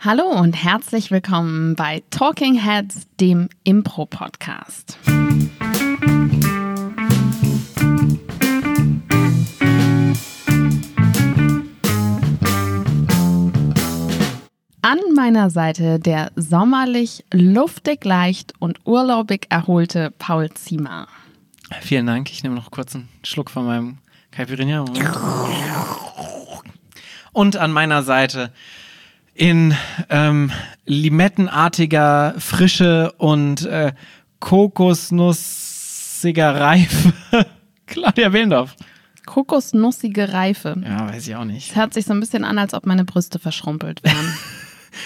Hallo und herzlich willkommen bei Talking Heads, dem Impro-Podcast. An meiner Seite der sommerlich luftig leicht und urlaubig erholte Paul Ziemer. Vielen Dank. Ich nehme noch kurz einen Schluck von meinem Caipirinha. Und an meiner Seite in ähm, limettenartiger Frische und äh, kokosnussiger Reife Claudia Behlendorf. Kokosnussige Reife. Ja, weiß ich auch nicht. Es hört sich so ein bisschen an, als ob meine Brüste verschrumpelt wären.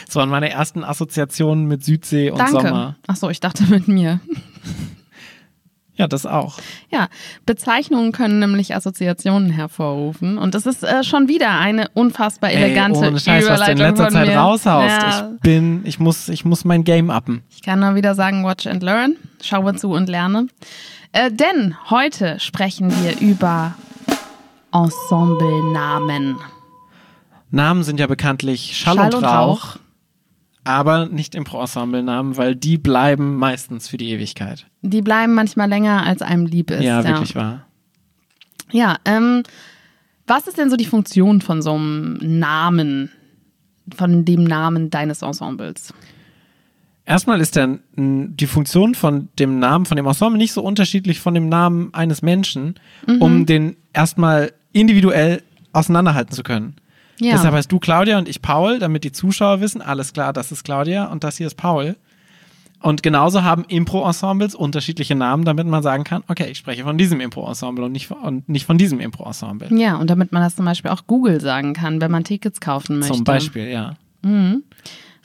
Das waren meine ersten Assoziationen mit Südsee und Danke. Sommer. Achso, ich dachte mit mir. Ja, das auch. Ja, Bezeichnungen können nämlich Assoziationen hervorrufen. Und das ist äh, schon wieder eine unfassbar elegante Ey, ohne Scheiß, was du in Überleitung letzter Zeit raushaust. Ja, Ich bin, ich muss, ich muss mein Game uppen. ich kann nur wieder sagen, watch and learn. Schaue zu und lerne. Äh, denn heute sprechen wir über Ensemblenamen. Namen sind ja bekanntlich Schall, Schall und, und Rauch, Rauch. Aber nicht Impro-Ensemble-Namen, weil die bleiben meistens für die Ewigkeit. Die bleiben manchmal länger, als einem lieb ist. ja, wirklich wahr. Ja, ähm, was ist denn so die Funktion von so einem Namen, von dem Namen deines Ensembles? Erstmal ist der, die Funktion von dem Namen, von dem Ensemble nicht so unterschiedlich von dem Namen eines Menschen, Mhm. um den erstmal individuell auseinanderhalten zu können. Ja. Deshalb heißt du Claudia und ich Paul, damit die Zuschauer wissen, alles klar, das ist Claudia und das hier ist Paul. Und genauso haben Impro-Ensembles unterschiedliche Namen, damit man sagen kann, okay, ich spreche von diesem Impro-Ensemble und nicht von, und nicht von diesem Impro-Ensemble. Ja, und damit man das zum Beispiel auch Google sagen kann, wenn man Tickets kaufen möchte. Zum Beispiel, ja.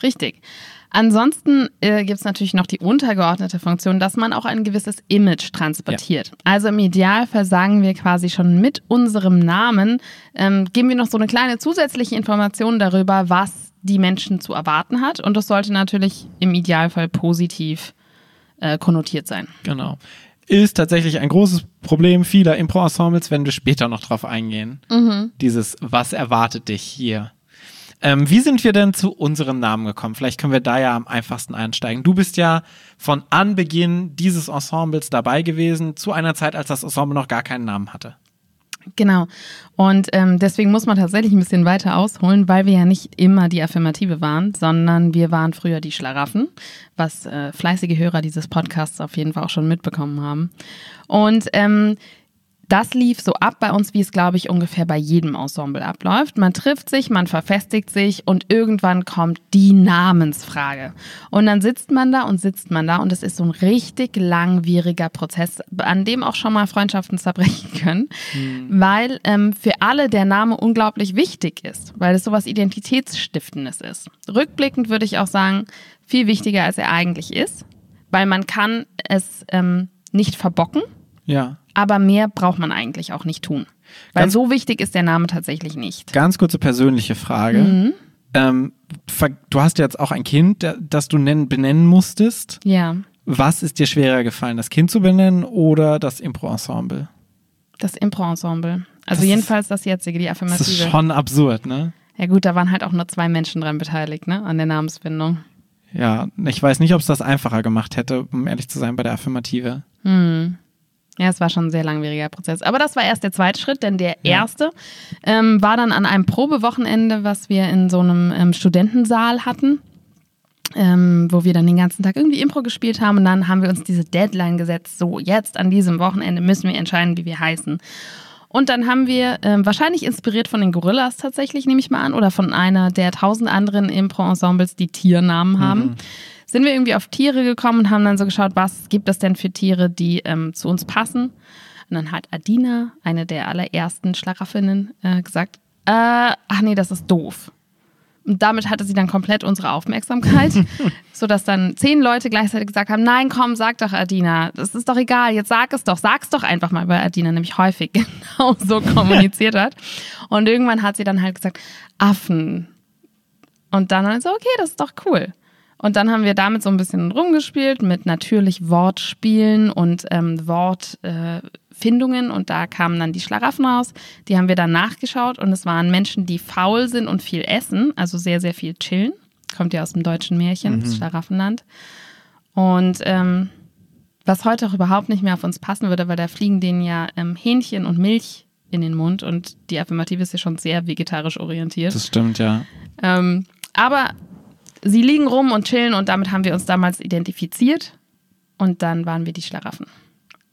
Richtig. Ansonsten äh, gibt es natürlich noch die untergeordnete Funktion, dass man auch ein gewisses Image transportiert. Also im Idealfall sagen wir quasi schon mit unserem Namen, ähm, geben wir noch so eine kleine zusätzliche Information darüber, was die Menschen zu erwarten hat. Und das sollte natürlich im Idealfall positiv äh, konnotiert sein. Genau. Ist tatsächlich ein großes Problem vieler Impro-Ensembles, wenn wir später noch drauf eingehen. Dieses, was erwartet dich hier? Ähm, wie sind wir denn zu unserem Namen gekommen? Vielleicht können wir da ja am einfachsten einsteigen. Du bist ja von Anbeginn dieses Ensembles dabei gewesen, zu einer Zeit, als das Ensemble noch gar keinen Namen hatte. Genau. Und ähm, deswegen muss man tatsächlich ein bisschen weiter ausholen, weil wir ja nicht immer die Affirmative waren, sondern wir waren früher die Schlaraffen, was äh, fleißige Hörer dieses Podcasts auf jeden Fall auch schon mitbekommen haben. Und ähm, das lief so ab bei uns, wie es, glaube ich, ungefähr bei jedem Ensemble abläuft. Man trifft sich, man verfestigt sich und irgendwann kommt die Namensfrage. Und dann sitzt man da und sitzt man da und es ist so ein richtig langwieriger Prozess, an dem auch schon mal Freundschaften zerbrechen können, weil ähm, für alle der Name unglaublich wichtig ist, weil es sowas Identitätsstiftendes ist. Rückblickend würde ich auch sagen, viel wichtiger, als er eigentlich ist, weil man kann es ähm, nicht verbocken Ja. aber mehr braucht man eigentlich auch nicht tun. Weil Ganz- so wichtig ist der Name tatsächlich nicht. Ganz kurze persönliche Frage. Mhm. Ähm, du hast ja jetzt auch ein Kind, das du nennen, benennen musstest. Ja, Was ist dir schwerer gefallen, das Kind zu benennen oder das Impro-Ensemble? das Impro-Ensemble. Also Das jedenfalls das jetzige, die Das ist Affirmative. schon absurd, ne? Ja gut, da waren halt auch nur zwei Menschen dran beteiligt, ne, an der Namensfindung. Ja, ich weiß nicht, ob es das einfacher gemacht hätte, um ehrlich zu sein, bei der Affirmative. Ja, es war schon ein sehr langwieriger Prozess. Aber das war erst der zweite Schritt, denn der erste ähm, war dann an einem Probewochenende, was wir in so einem ähm, Studentensaal hatten, ähm, wo wir dann den ganzen Tag irgendwie Impro gespielt haben. Und dann haben wir uns diese Deadline gesetzt, so jetzt an diesem Wochenende müssen wir entscheiden, wie wir heißen. Und dann haben wir, ähm, wahrscheinlich inspiriert von den Gorillas tatsächlich, nehme ich mal an, oder von einer der tausend anderen Impro-Ensembles, die Tiernamen haben, sind wir irgendwie auf Tiere gekommen und haben dann so geschaut, was gibt es denn für Tiere, die ähm, zu uns passen. Und dann hat Adina, eine der allerersten Schlarafinnen, äh, gesagt, äh, ach nee, das ist doof. Und damit hatte sie dann komplett unsere Aufmerksamkeit, sodass dann zehn Leute gleichzeitig gesagt haben, nein, komm, sag doch Adina, das ist doch egal, jetzt sag es doch, sag's doch einfach mal, weil Adina nämlich häufig genau so kommuniziert hat. Und irgendwann hat sie dann halt gesagt, Affen. Und dann so, okay, das ist doch cool. Und dann haben wir damit so ein bisschen rumgespielt mit natürlich Wortspielen und ähm, Wortfindungen. und da kamen dann die Schlaraffen raus. Die haben wir dann nachgeschaut und es waren Menschen, die faul sind und viel essen, also sehr, sehr viel chillen. kommt ja aus dem deutschen Märchen, das Schlaraffenland. Und ähm, was heute auch überhaupt nicht mehr auf uns passen würde, weil da fliegen denen ja ähm, Hähnchen und Milch in den Mund und die Affirmative ist ja schon sehr vegetarisch orientiert. Das stimmt, ja. Ähm, aber sie liegen rum und chillen und damit haben wir uns damals identifiziert und dann waren wir die Schlaraffen.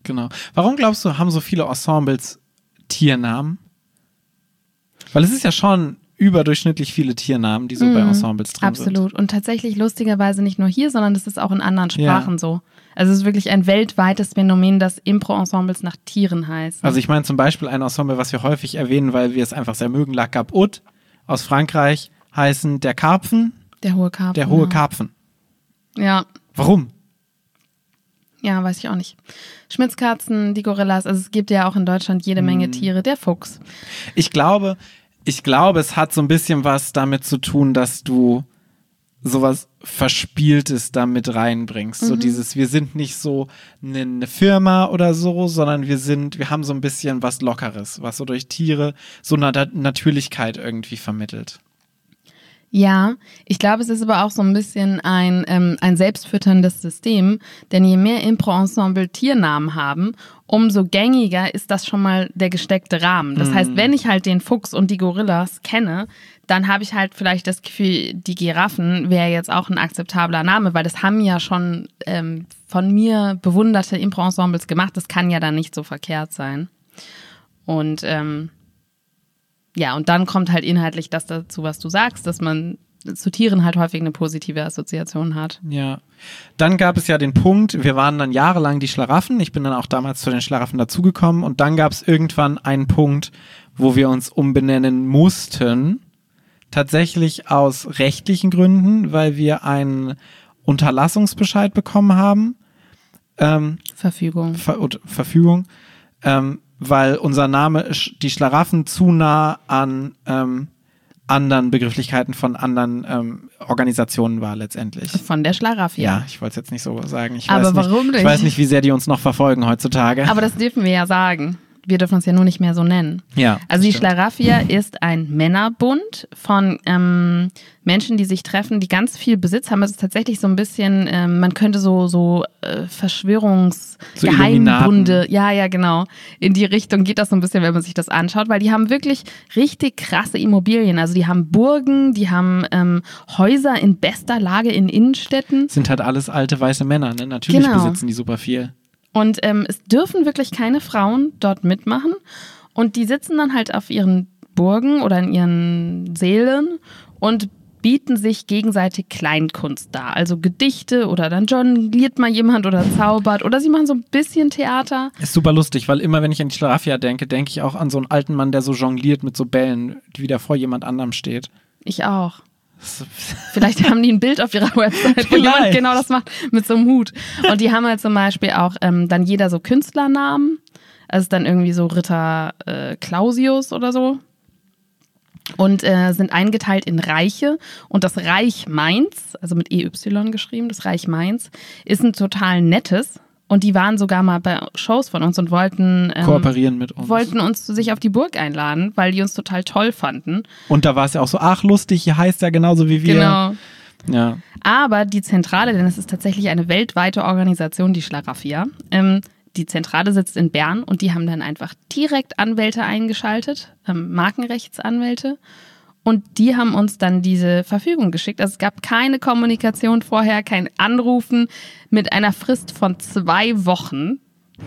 Genau. Warum glaubst du, haben so viele Ensembles Tiernamen? Weil es ist ja schon überdurchschnittlich viele Tiernamen, die so bei Ensembles drin sind. Mhm. Absolut. Und tatsächlich lustigerweise nicht nur hier, sondern das ist auch in anderen Sprachen Ja. so. Also es ist wirklich ein weltweites Phänomen, dass Impro-Ensembles nach Tieren heißen. Also ich meine zum Beispiel ein Ensemble, was wir häufig erwähnen, weil wir es einfach sehr mögen, La Cap aus Frankreich heißen der Karpfen, der hohe Karpfen. der hohe ja. Karpfen. Ja, Warum? ja, weiß ich auch nicht. Schmitzkatzen, die Gorillas, also es gibt ja auch in Deutschland jede Mhm. Menge Tiere. Der Fuchs. Ich glaube, ich glaube, es hat so ein bisschen was damit zu tun, dass du sowas Verspieltes da mit reinbringst. Mhm. So dieses, wir sind nicht so eine, Firma oder so, sondern wir sind, wir haben so ein bisschen was Lockeres, was so durch Tiere so eine Natürlichkeit irgendwie vermittelt. Ja, ich glaube, es ist aber auch so ein bisschen ein, ähm, ein selbstfütterndes System, denn je mehr Impro-Ensemble Tiernamen haben, umso gängiger ist das schon mal der gesteckte Rahmen. Das heißt, wenn ich halt den Fuchs und die Gorillas kenne, dann habe ich halt vielleicht das Gefühl, die Giraffen wäre jetzt auch ein akzeptabler Name, weil das haben ja schon ähm, von mir bewunderte Impro-Ensembles gemacht. Das kann ja dann nicht so verkehrt sein. Und ähm, ja, und dann kommt halt inhaltlich das dazu, was du sagst, dass man zu Tieren halt häufig eine positive Assoziation hat. Ja. Dann gab es ja den Punkt, wir waren dann jahrelang die Schlaraffen. Ich bin dann auch damals zu den Schlaraffen dazugekommen und dann gab es irgendwann einen Punkt, wo wir uns umbenennen mussten. Tatsächlich aus rechtlichen Gründen, weil wir einen Unterlassungsbescheid bekommen haben. Ähm, Verfügung. Ver Verfügung, ähm, weil unser Name die Schlaraffen zu nah an ähm, anderen Begrifflichkeiten von anderen ähm, Organisationen war letztendlich. Von der Schlaraffia. Ja, ich wollte es jetzt nicht so sagen. Ich Aber weiß nicht, warum Ich weiß nicht, wie sehr die uns noch verfolgen heutzutage. Aber das dürfen wir ja sagen. Wir dürfen uns ja nur nicht mehr so nennen. ja, Also die. Schlaraffia ist ein Männerbund von ähm, Menschen, die sich treffen, die ganz viel Besitz haben. Es ist tatsächlich so ein bisschen, ähm, man könnte so, so äh, Verschwörungs-, So Geheimbunde, ja, ja, genau. In die Richtung geht das so ein bisschen, wenn man sich das anschaut, weil die haben wirklich richtig krasse Immobilien. Also die haben Burgen, die haben ähm, Häuser in bester Lage in Innenstädten. sind halt alles alte weiße Männer, ne? Natürlich Genau. besitzen die super viel. Und ähm, es dürfen wirklich keine Frauen dort mitmachen. Und die sitzen dann halt auf ihren Burgen oder in ihren Sälen und bieten sich gegenseitig Kleinkunst dar. Also Gedichte oder dann jongliert mal jemand oder zaubert oder sie machen so ein bisschen Theater. Ist super lustig, weil immer wenn ich an die Schlaraffia denke, denke ich auch an so einen alten Mann, der so jongliert mit so Bällen, die wieder vor jemand anderem steht. Ich auch. Vielleicht haben die ein Bild auf ihrer Website, wo jemand genau das macht, mit so einem Hut. Und die haben halt zum Beispiel auch ähm, dann jeder so Künstlernamen. Also dann irgendwie so Ritter äh, Clausius oder so. Und äh, sind eingeteilt in Reiche. Und das Reich Mainz, also mit EY geschrieben, das Reich Mainz, ist ein total nettes. Und die waren sogar mal bei Shows von uns und wollten, ähm, Kooperieren mit uns. wollten uns zu sich auf die Burg einladen, weil die uns total toll fanden. Und da war es ja auch so, ach lustig, hier heißt er genauso wie wir. Genau. Ja. Aber die Zentrale, denn es ist tatsächlich eine weltweite Organisation, die Schlaraffia, ähm, die Zentrale sitzt in Bern und die haben dann einfach direkt Anwälte eingeschaltet, ähm, Markenrechtsanwälte. Und die haben uns dann diese Verfügung geschickt. Also es gab keine Kommunikation vorher, kein Anrufen mit einer Frist von zwei Wochen,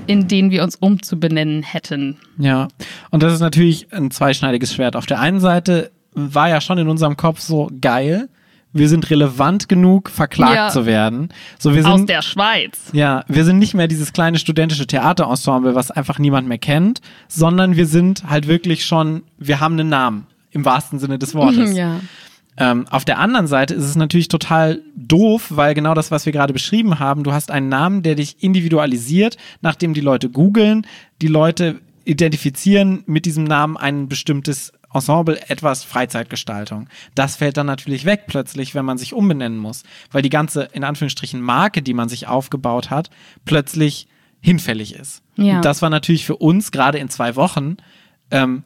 in denen wir uns umzubenennen hätten. Ja, und das ist natürlich ein zweischneidiges Schwert. Auf der einen Seite war ja schon in unserem Kopf so geil, wir sind relevant genug, verklagt Ja. zu werden. So, wir Aus sind, der Schweiz. ja, wir sind nicht mehr dieses kleine studentische Theaterensemble, was einfach niemand mehr kennt, sondern wir sind halt wirklich schon, wir haben einen Namen. Im wahrsten Sinne des Wortes. Ja. Ähm, auf der anderen Seite ist es natürlich total doof, weil genau das, was wir gerade beschrieben haben, du hast einen Namen, der dich individualisiert, nachdem die Leute googeln, die Leute identifizieren mit diesem Namen ein bestimmtes Ensemble, etwas Freizeitgestaltung. Das fällt dann natürlich weg plötzlich, wenn man sich umbenennen muss, weil die ganze, in Anführungsstrichen, Marke, die man sich aufgebaut hat, plötzlich hinfällig ist. Ja. Und das war natürlich für uns gerade in zwei Wochen ähm,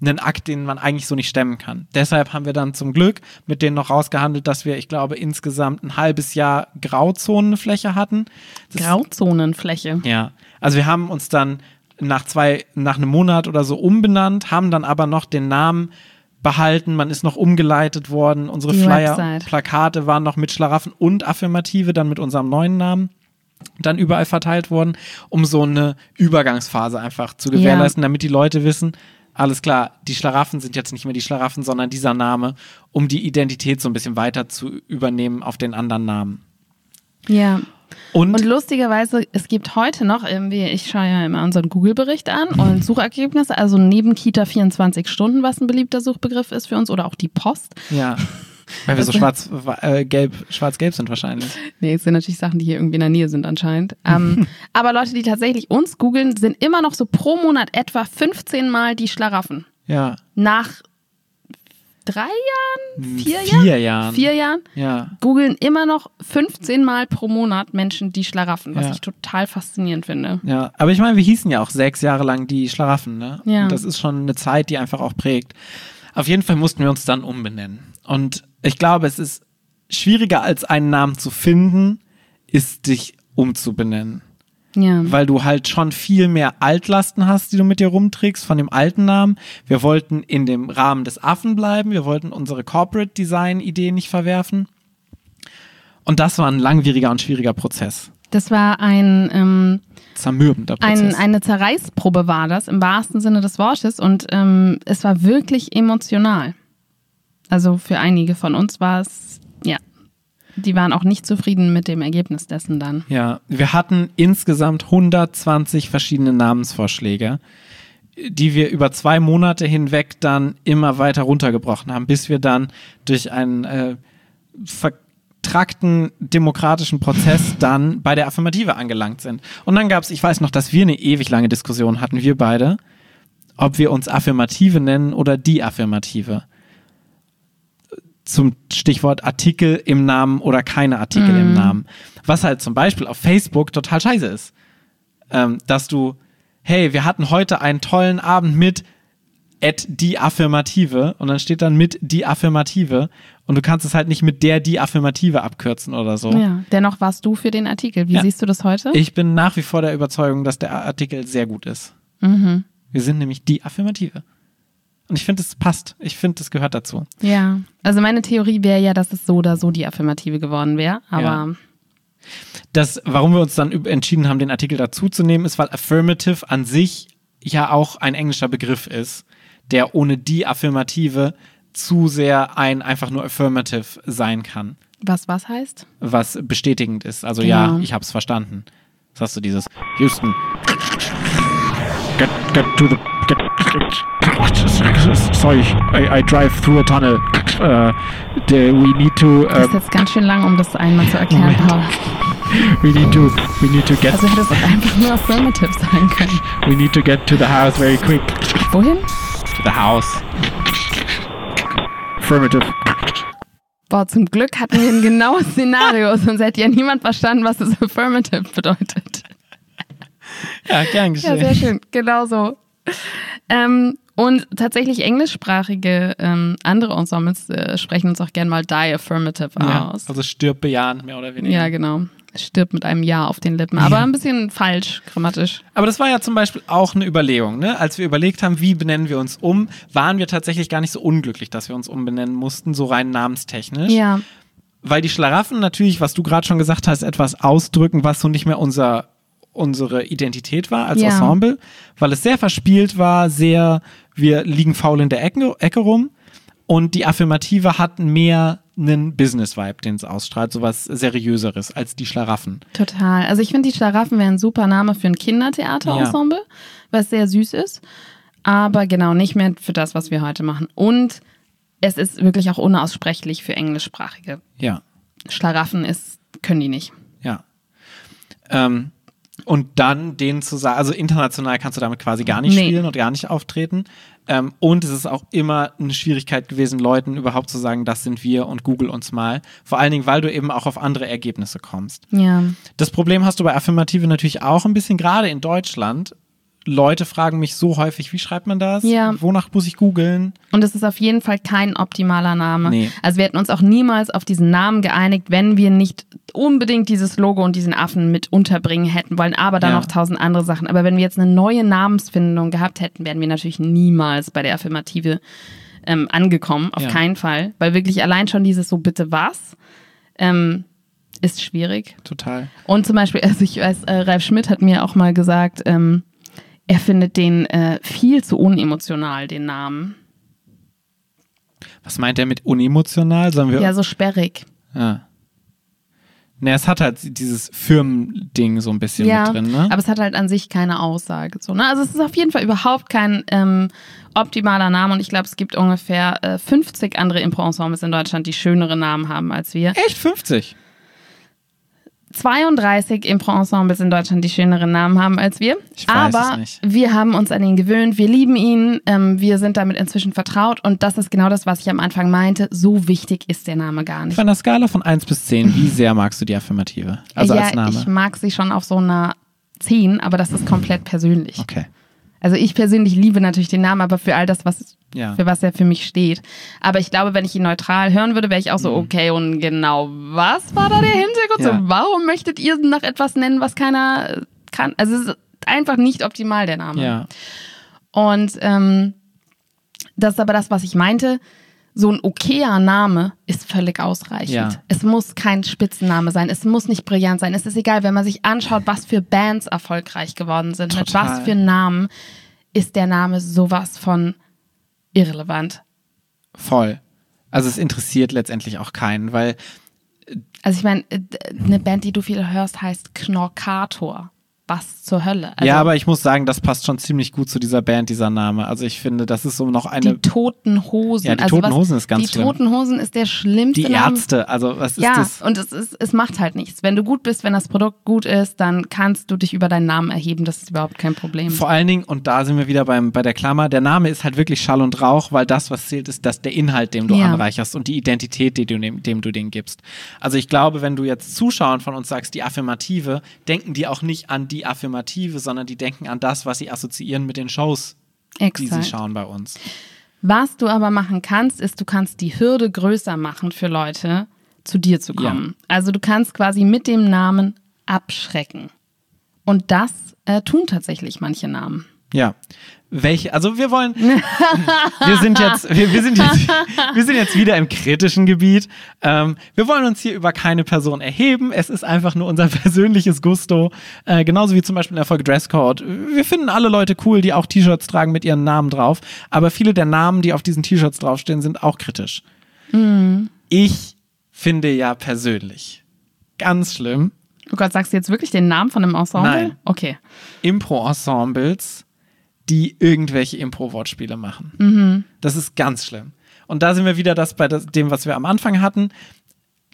einen Akt, den man eigentlich so nicht stemmen kann. Deshalb haben wir dann zum Glück mit denen noch rausgehandelt, dass wir, ich glaube, insgesamt ein halbes Jahr Grauzonenfläche hatten. Das Grauzonenfläche. Ja. Also wir haben uns dann nach zwei, nach einem Monat oder so umbenannt, haben dann aber noch den Namen behalten, man ist noch umgeleitet worden, unsere Die Flyer, Website. Plakate waren noch mit Schlaraffen und Affirmative, dann mit unserem neuen Namen dann überall verteilt worden, um so eine Übergangsphase einfach zu gewährleisten, damit die Leute wissen, alles klar, die Schlaraffen sind jetzt nicht mehr die Schlaraffen, sondern dieser Name, um die Identität so ein bisschen weiter zu übernehmen auf den anderen Namen. Ja. Und, Und lustigerweise, es gibt heute noch irgendwie, ich schaue ja immer unseren Google-Bericht an und Suchergebnisse, also neben Kita 24 Stunden, was ein beliebter Suchbegriff ist für uns, oder auch die Post. ja, weil wir so Also- schwarz, äh, gelb, schwarz-gelb sind wahrscheinlich. Nee, es sind natürlich Sachen, die hier irgendwie in der Nähe sind anscheinend. Ähm, aber Leute, die tatsächlich uns googeln, sind immer noch so pro Monat etwa 15 Mal die Schlaraffen. Ja. Nach drei Jahren? Vier, Vier Jahren? Jahren. Vier Jahren? Ja. Googeln immer noch 15 Mal pro Monat Menschen die Schlaraffen, was Ja. ich total faszinierend finde. Ja, aber ich meine, wir hießen ja auch sechs Jahre lang die Schlaraffen, ne? Ja. Und das ist schon eine Zeit, die einfach auch prägt. Auf jeden Fall mussten wir uns dann umbenennen. Und ich glaube, es ist schwieriger als einen Namen zu finden, ist dich umzubenennen. Ja. Weil du halt schon viel mehr Altlasten hast, die du mit dir rumträgst von dem alten Namen. Wir wollten in dem Rahmen des Affen bleiben. Wir wollten unsere Corporate Design Idee nicht verwerfen. Und das war ein langwieriger und schwieriger Prozess. Das war ein, ähm, Zermürbender Prozess. ein, eine Zerreißprobe war das, im wahrsten Sinne des Wortes. Und ähm, es war wirklich emotional. Also für einige von uns war es, ja, die waren auch nicht zufrieden mit dem Ergebnis dessen dann. Ja, wir hatten insgesamt 120 verschiedene Namensvorschläge, die wir über zwei Monate hinweg dann immer weiter runtergebrochen haben, bis wir dann durch einen äh, vertrackten demokratischen Prozess dann bei der Affirmative angelangt sind. Und dann gab es, ich weiß noch, dass wir eine ewig lange Diskussion hatten, wir beide, ob wir uns Affirmative nennen oder die Affirmative. Zum Stichwort Artikel im Namen oder keine Artikel im Namen. Was halt zum Beispiel auf Facebook total scheiße ist. Ähm, dass du, hey, wir hatten heute einen tollen Abend mit at die Affirmative und dann steht dann mit die Affirmative und du kannst es halt nicht mit der die Affirmative abkürzen oder so. Ja, dennoch warst du für den Artikel. Wie Ja. siehst du das heute? Ich bin nach wie vor der Überzeugung, dass der Artikel sehr gut ist. Mhm. Wir sind nämlich die Affirmative. Und ich finde, es passt. Ich finde, es gehört dazu. Ja, also meine Theorie wäre ja, dass es so oder so die Affirmative geworden wäre. Aber Ja. Das, warum wir uns dann entschieden haben, den Artikel dazuzunehmen, ist, weil Affirmative an sich ja auch ein englischer Begriff ist, der ohne die Affirmative zu sehr ein einfach nur Affirmative sein kann, was was heißt? was bestätigend ist. Also Genau. ja, ich habe es verstanden. Was hast du dieses Houston? Get, get to the get, get, sorry, I, I drive through a tunnel. Uh, the, we need to Das ist uh, jetzt ganz schön lang, um das einmal zu erklären, we need to we need to get Also hättest du einfach nur Affirmative sagen können. we need to get to the house very quick. Wohin? To the house. Affirmative. Boah, zum Glück hatten wir ein genaues Szenario, sonst hätte ja niemand verstanden, was das Affirmative bedeutet. Ja, gern Ja, sehr schön. Genau so. Ähm, und tatsächlich englischsprachige ähm, andere Ensembles äh, sprechen uns auch gern mal Die Affirmative Ja, aus. also stirb bejahend, mehr oder weniger. Ja, genau. Stirbt mit einem Ja auf den Lippen. Aber ein bisschen falsch grammatisch. Aber das war ja zum Beispiel auch eine Überlegung, ne? Als wir überlegt haben, wie benennen wir uns um, waren wir tatsächlich gar nicht so unglücklich, dass wir uns umbenennen mussten, so rein namenstechnisch. Ja. Weil die Schlaraffen natürlich, was du gerade schon gesagt hast, etwas ausdrücken, was so nicht mehr unser, unsere Identität war als Ja. Ensemble, weil es sehr verspielt war, sehr, wir liegen faul in der Ecke, Ecke rum. Und die Affirmative hat mehr einen Business-Vibe, den es ausstrahlt, sowas Seriöseres als die Schlaraffen. Total. Also ich finde, die Schlaraffen wären ein super Name für ein Kindertheaterensemble, was sehr süß ist. Aber genau, nicht mehr für das, was wir heute machen. Und es ist wirklich auch unaussprechlich für englischsprachige. Ja. Schlaraffen ist, können die nicht. Ja. Ähm, und dann denen zu sagen, also international kannst du damit quasi gar nicht Nee. spielen und gar nicht auftreten. Ähm, und es ist auch immer eine Schwierigkeit gewesen, Leuten überhaupt zu sagen, das sind wir und google uns mal. Vor allen Dingen, weil du eben auch auf andere Ergebnisse kommst. Ja. Das Problem hast du bei Affirmative natürlich auch ein bisschen, gerade in Deutschland, Leute fragen mich so häufig, wie schreibt man das? Ja. Wonach muss ich googeln? Und es ist auf jeden Fall kein optimaler Name. Nee. Also wir hätten uns auch niemals auf diesen Namen geeinigt, wenn wir nicht unbedingt dieses Logo und diesen Affen mit unterbringen hätten wollen, aber dann Ja. noch tausend andere Sachen. Aber wenn wir jetzt eine neue Namensfindung gehabt hätten, wären wir natürlich niemals bei der Affirmative ähm, angekommen. Auf Ja. keinen Fall. Weil wirklich allein schon dieses so bitte was ähm, ist schwierig. Total. Und zum Beispiel, also ich weiß, äh, Ralf Schmidt hat mir auch mal gesagt, ähm, er findet den äh, viel zu unemotional, den Namen. Was meint er mit unemotional? Sollen wir. Ja, so sperrig. Ja. Ne, es hat halt dieses Firmending so ein bisschen Ja, mit drin, ne? aber es hat halt an sich keine Aussage. So, ne? Also es ist auf jeden Fall überhaupt kein ähm, optimaler Name und ich glaube, es gibt ungefähr äh, 50 andere Impro-Ensembles in Deutschland, die schönere Namen haben als wir. Echt 50? 32 Impro-Ensembles in Deutschland, die schönere Namen haben als wir. Ich weiß Aber es nicht. wir haben uns an ihn gewöhnt, wir lieben ihn, ähm, wir sind damit inzwischen vertraut und das ist genau das, was ich am Anfang meinte. So wichtig ist der Name gar nicht. Auf einer Skala von 1 bis 10, wie sehr magst du die Affirmative? Also ja, als Name. ich mag sie schon auf so einer 10, aber das ist komplett persönlich. Okay. Also ich persönlich liebe natürlich den Namen, aber für all das, was Ja. für was er für mich steht. Aber ich glaube, wenn ich ihn neutral hören würde, wäre ich auch so, okay, und genau, was war da der Hintergrund? Mhm. Ja. So, warum möchtet ihr nach etwas nennen, was keiner äh, kann? Also es ist einfach nicht optimal, der Name. Ja. Und ähm, das ist aber das, was ich meinte. So ein okayer Name ist völlig ausreichend. Ja. Es muss kein Spitzenname sein. Es muss nicht brillant sein. Es ist egal, wenn man sich anschaut, was für Bands erfolgreich geworden sind. Mit Total. was für Namen ist der Name sowas von irrelevant. Voll. Also es interessiert letztendlich auch keinen, weil Also ich meine, äh, eine Band, die du viel hörst, heißt Knorkator. Was zur Hölle? Also ja, aber ich muss sagen, das passt schon ziemlich gut zu dieser Band, dieser Name. Also ich finde, das ist so noch eine. die Toten Hosen. Ja, die also Toten was, Hosen ist ganz Die schlimm. Toten Hosen ist der schlimmste Die Name. Ärzte, also was ist ja, das? und es, ist, es macht halt nichts. Wenn du gut bist, wenn das Produkt gut ist, dann kannst du dich über deinen Namen erheben. Das ist überhaupt kein Problem. Vor allen Dingen, und da sind wir wieder beim, bei der Klammer, der Name ist halt wirklich Schall und Rauch, weil das, was zählt, ist dass der Inhalt, den du Ja. anreicherst und die Identität, die du dem, dem du den gibst. Also ich glaube, wenn du jetzt Zuschauern von uns sagst, die Affirmative, denken die auch nicht an die Affirmative, sondern die denken an das, was sie assoziieren mit den Shows, die sie Exakt. schauen bei uns. Was du aber machen kannst, ist, du kannst die Hürde größer machen für Leute, zu dir zu kommen. Also du kannst quasi mit dem Namen abschrecken. Und das äh, tun tatsächlich manche Namen. Ja. Welche, also wir wollen, wir sind jetzt, wir, wir, sind jetzt, wir sind jetzt wieder im kritischen Gebiet. Ähm, wir wollen uns hier über keine Person erheben. Es ist einfach nur unser persönliches Gusto. Äh, genauso wie zum Beispiel in der Folge Dresscode. Wir finden alle Leute cool, die auch T-Shirts tragen mit ihren Namen drauf. Aber viele der Namen, die auf diesen T-Shirts draufstehen, sind auch kritisch. Ich finde ja persönlich ganz schlimm, Oh Gott, sagst du jetzt wirklich den Namen von einem Ensemble? Nein. Okay. Impro-Ensembles, die irgendwelche Impro-Wortspiele machen. Das ist ganz schlimm. Und da sind wir wieder das bei dem, was wir am Anfang hatten.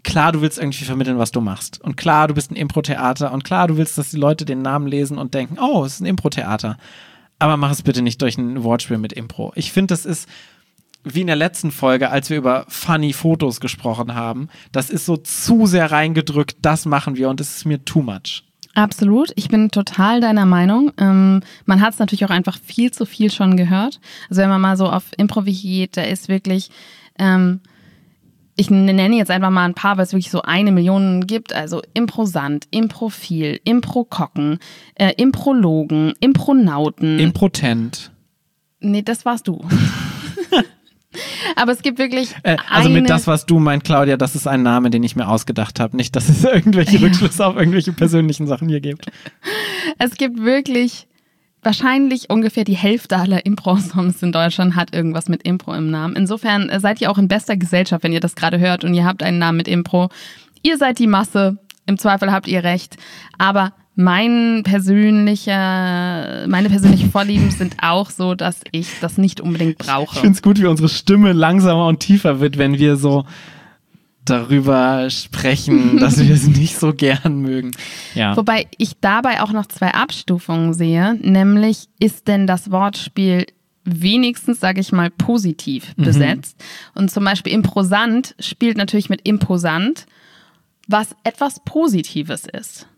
Klar, du willst irgendwie vermitteln, was du machst. Und klar, du bist ein Impro-Theater. Und klar, du willst, dass die Leute den Namen lesen und denken, oh, es ist ein Impro-Theater. Aber mach es bitte nicht durch ein Wortspiel mit Impro. Ich finde, das ist wie in der letzten Folge, als wir über funny Fotos gesprochen haben. Das ist so zu sehr reingedrückt. Das machen wir und es ist mir too much. Absolut, ich bin total deiner Meinung. Ähm, man hat es natürlich auch einfach viel zu viel schon gehört. Also wenn man mal so auf Improvi geht, da ist wirklich, ähm, ich nenne jetzt einfach mal ein paar, weil es wirklich so eine Million gibt. Also Improsant, Improfil, Improkocken, äh, Imprologen, Impronauten. Impotent. nee, das warst du. Aber es gibt wirklich Äh, also mit das, was du meint, Claudia, das ist ein Name, den ich mir ausgedacht habe. Nicht, dass es irgendwelche Rückschlüsse auf irgendwelche persönlichen Sachen hier gibt. Es gibt wirklich wahrscheinlich ungefähr die Hälfte aller Impro-Songs in Deutschland hat irgendwas mit Impro im Namen. Insofern äh, seid ihr auch in bester Gesellschaft, wenn ihr das gerade hört und ihr habt einen Namen mit Impro. Ihr seid die Masse. Im Zweifel habt ihr recht. Aber mein persönlicher, meine persönlichen Vorlieben sind auch so, dass ich das nicht unbedingt Ich brauche. finde es gut, wie unsere Stimme langsamer und tiefer wird, wenn wir so darüber sprechen, dass wir es nicht so gern mögen. Ja. Wobei ich dabei auch noch zwei Abstufungen sehe, nämlich ist denn das Wortspiel wenigstens, sage ich mal, positiv besetzt. Und zum Beispiel imposant spielt natürlich mit imposant, was etwas Positives ist.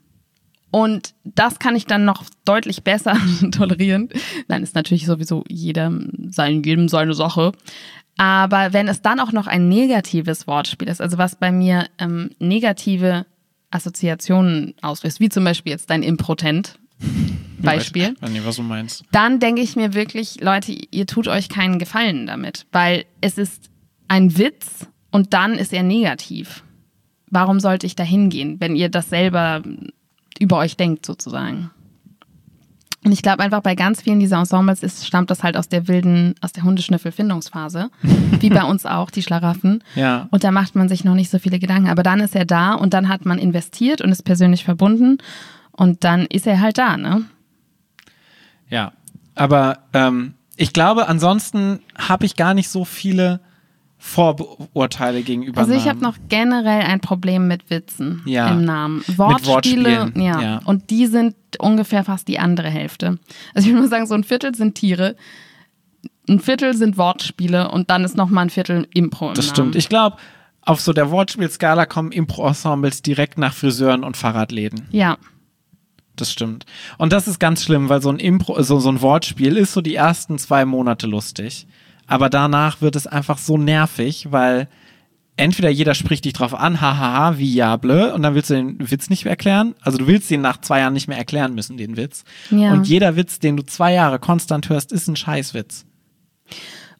Und das kann ich dann noch deutlich besser tolerieren. Nein, ist natürlich sowieso jedem sein, jedem seine Sache. Aber wenn es dann auch noch ein negatives Wortspiel ist, also was bei mir ähm, negative Assoziationen auslöst, wie zum Beispiel jetzt dein Improtent, Beispiel. Ich weiß nicht, was du meinst. Dann denke ich mir wirklich, Leute, ihr tut euch keinen Gefallen damit, weil es ist ein Witz und dann ist er negativ. Warum sollte ich da hingehen, wenn ihr das selber über euch denkt, sozusagen? Und ich glaube einfach bei ganz vielen dieser Ensembles ist, stammt das halt aus der wilden, aus der Hundeschnüffel-Findungsphase. wie bei uns auch, die Schlaraffen. Ja. Und da macht man sich noch nicht so viele Gedanken. Aber dann ist er da und dann hat man investiert und ist persönlich verbunden. Und dann ist er halt da, ne? Ja. Aber ähm, ich glaube, ansonsten habe ich gar nicht so viele Vorurteile gegenüber. Also ich habe noch generell ein Problem mit Witzen Ja. im Namen. Wortspiele, Wortspielen, ja. ja. Und die sind ungefähr fast die andere Hälfte. Also ich würde mal sagen, so ein Viertel sind Tiere, ein Viertel sind Wortspiele und dann ist noch mal ein Viertel Impro im Das Namen. stimmt. Ich glaube, auf so der Wortspielskala kommen Impro-Ensembles direkt nach Friseuren und Fahrradläden. ja, Das stimmt. Und das ist ganz schlimm, weil so ein Impro, so, so ein Wortspiel ist so die ersten zwei Monate lustig. Aber danach wird es einfach so nervig, weil entweder jeder spricht dich drauf an, hahaha, wie ja, blö, und dann willst du den Witz nicht mehr erklären. Also du willst ihn nach zwei Jahren nicht mehr erklären müssen, den Witz. Ja. Und jeder Witz, den du zwei Jahre konstant hörst, ist ein Scheißwitz.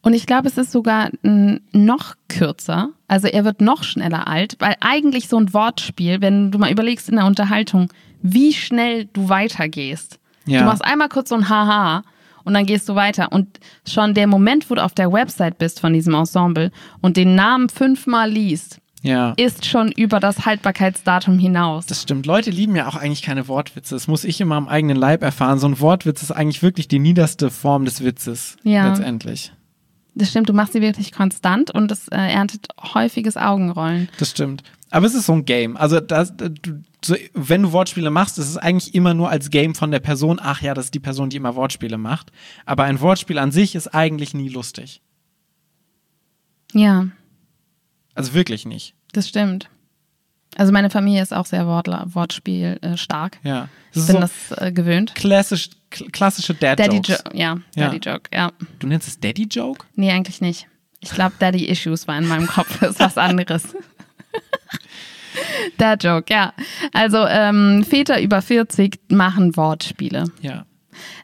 Und ich glaube, es ist sogar noch kürzer. Also er wird noch schneller alt, weil eigentlich so ein Wortspiel, wenn du mal überlegst in der Unterhaltung, wie schnell du weitergehst. Ja. Du machst einmal kurz so ein Haha und dann gehst du weiter. Und schon der Moment, wo du auf der Website bist von diesem Ensemble und den Namen fünfmal liest, Ja. ist schon über das Haltbarkeitsdatum hinaus. Das stimmt. Leute lieben ja auch eigentlich keine Wortwitze. Das muss ich immer am eigenen Leib erfahren. So ein Wortwitz ist eigentlich wirklich die niederste Form des Witzes. Ja. Letztendlich. Das stimmt, du machst sie wirklich konstant und es äh, erntet häufiges Augenrollen. Das stimmt. Aber es ist so ein Game. Also, das, du, so, wenn du Wortspiele machst, ist es eigentlich immer nur als Game von der Person. Ach ja, das ist die Person, die immer Wortspiele macht. Aber ein Wortspiel an sich ist eigentlich nie lustig. Ja, Also wirklich nicht. das stimmt. Also meine Familie ist auch sehr Wortla Wortspiel äh, stark. Ja. Das Ich bin so das äh, gewöhnt. klassisch, kl- klassische Daddy Dad-Jokes. Joke, ja, Ja. Daddy Joke, ja. Du nennst es Daddy-Joke? Nee, eigentlich nicht. Ich glaube, Daddy Issues war in meinem Kopf, das ist was anderes. Dad Joke, ja. Also ähm, Väter über 40 machen Wortspiele. Ja.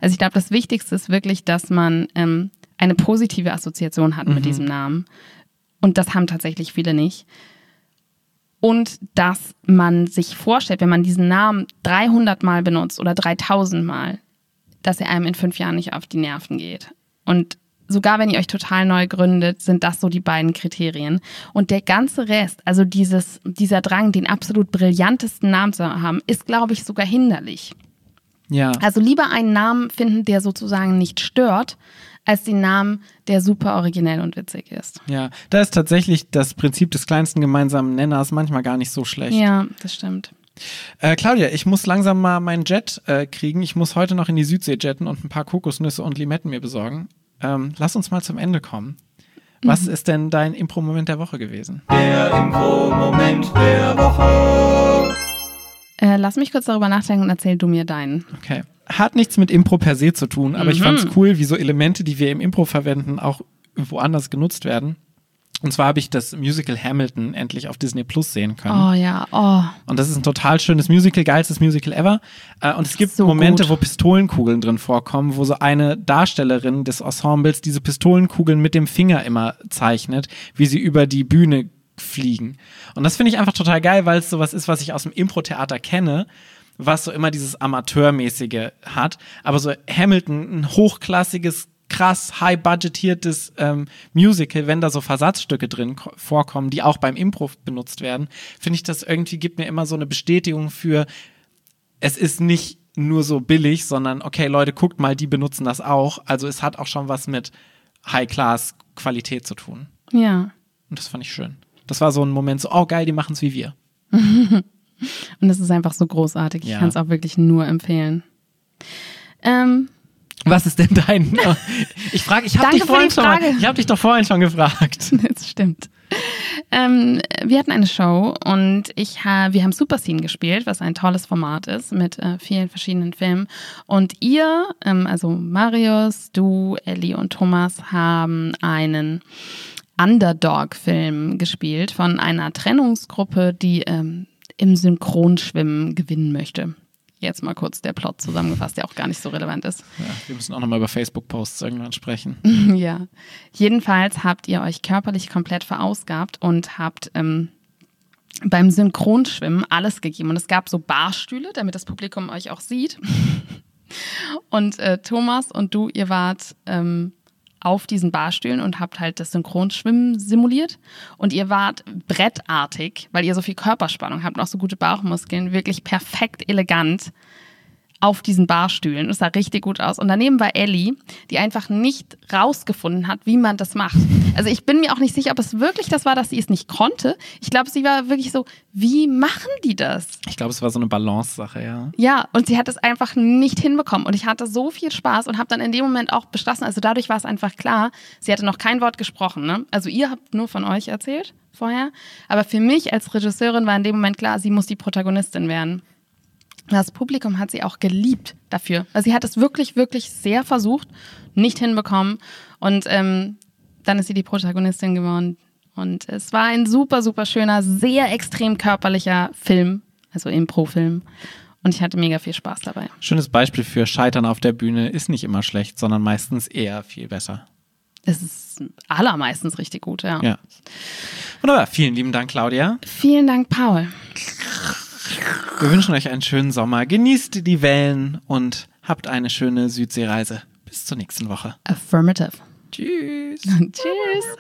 Also ich glaube, das Wichtigste ist wirklich, dass man ähm, eine positive Assoziation hat mit diesem Namen. Und das haben tatsächlich viele nicht. Und dass man sich vorstellt, wenn man diesen Namen 300 Mal benutzt oder 3000 Mal, dass er einem in fünf Jahren nicht auf die Nerven geht. Und sogar wenn ihr euch total neu gründet, sind das so die beiden Kriterien. Und der ganze Rest, also dieses, dieser Drang, den absolut brillantesten Namen zu haben, ist, glaube ich, sogar hinderlich. Ja. Also lieber einen Namen finden, der sozusagen nicht stört, als den Namen, der super originell und witzig ist. Ja. Da ist tatsächlich das Prinzip des kleinsten gemeinsamen Nenners manchmal gar nicht so schlecht. Ja, das stimmt. Äh, Claudia, ich muss langsam mal meinen Jet äh, kriegen. Ich muss heute noch in die Südsee jetten und ein paar Kokosnüsse und Limetten mir besorgen. Ähm, lass uns mal zum Ende kommen. Was Mhm. ist denn dein Impro-Moment der Woche gewesen? Der Impro-Moment der Woche. Äh, lass mich kurz darüber nachdenken und erzähl du mir deinen. Okay. Hat nichts mit Impro per se zu tun, aber ich Mhm. fand's cool, wie so Elemente, die wir im Impro verwenden, auch woanders genutzt werden. Und zwar habe ich das Musical Hamilton endlich auf Disney Plus sehen können. Oh ja, oh. Und das ist ein total schönes Musical, geilstes Musical ever. Äh, Und es gibt So Momente, gut. wo Pistolenkugeln drin vorkommen, wo so eine Darstellerin des Ensembles diese Pistolenkugeln mit dem Finger immer zeichnet, wie sie über die Bühne fliegen. Und das finde ich einfach total geil, weil es sowas ist, was ich aus dem Impro-Theater kenne, was so immer dieses Amateurmäßige hat. Aber so Hamilton, ein hochklassiges, krass high-budgetiertes ähm, Musical, wenn da so Versatzstücke drin ko- vorkommen, die auch beim Impro benutzt werden, finde ich das irgendwie, gibt mir immer so eine Bestätigung für, es ist nicht nur so billig, sondern okay, Leute, guckt mal, die benutzen das auch. Also es hat auch schon was mit High-Class-Qualität zu tun. Ja. Und das fand ich schön. Das war so ein Moment, so, oh geil, die machen es wie wir. Und es ist einfach so großartig. Ich Ja. kann es auch wirklich nur empfehlen. Ähm, Was ist denn dein? ich frage, ich habe dich vorhin schon, mal, ich habe dich doch vorhin schon gefragt. das stimmt. ähm, wir hatten eine Show und ich ha wir haben Super Scene gespielt, was ein tolles Format ist mit äh, vielen verschiedenen Filmen. Und ihr, ähm, also Marius, du, Ellie und Thomas, haben einen Underdog-Film gespielt von einer Trennungsgruppe, die ähm, im Synchronschwimmen gewinnen möchte. Jetzt mal kurz der Plot zusammengefasst, der auch gar nicht so relevant ist. Ja, wir müssen auch nochmal über Facebook-Posts irgendwann sprechen. ja. Jedenfalls habt ihr euch körperlich komplett verausgabt und habt ähm, beim Synchronschwimmen alles gegeben. Und es gab so Barstühle, damit das Publikum euch auch sieht. und äh, Thomas und du, ihr wart ähm, auf diesen Barstühlen und habt halt das Synchronschwimmen simuliert. Und ihr wart brettartig, weil ihr so viel Körperspannung habt und auch so gute Bauchmuskeln, wirklich perfekt elegant auf diesen Barstühlen. Es sah richtig gut aus. Und daneben war Ellie, die einfach nicht rausgefunden hat, wie man das macht. Also ich bin mir auch nicht sicher, ob es wirklich das war, dass sie es nicht konnte. Ich glaube, sie war wirklich so, wie machen die das? Ich glaube, es war so eine Balance-Sache, ja. Ja, und sie hat es einfach nicht hinbekommen. Und ich hatte so viel Spaß und habe dann in dem Moment auch beschlossen, also dadurch war es einfach klar, sie hatte noch kein Wort gesprochen. Ne? Also ihr habt nur von euch erzählt vorher. Aber für mich als Regisseurin war in dem Moment klar, sie muss die Protagonistin werden. Das Publikum hat sie auch geliebt dafür. Also sie hat es wirklich, wirklich sehr versucht, nicht hinbekommen. Und ähm, dann ist sie die Protagonistin geworden. Und es war ein super, super schöner, sehr extrem körperlicher Film, also Impro-Film. Und ich hatte mega viel Spaß dabei. Schönes Beispiel für Scheitern auf der Bühne ist nicht immer schlecht, sondern meistens eher viel besser. Es ist allermeistens richtig gut, ja. Ja. Wunderbar. Vielen lieben Dank, Claudia. Vielen Dank, Paul. Wir wünschen euch einen schönen Sommer. Genießt die Wellen und habt eine schöne Südseereise. Bis zur nächsten Woche. Affirmative. Tschüss. Tschüss.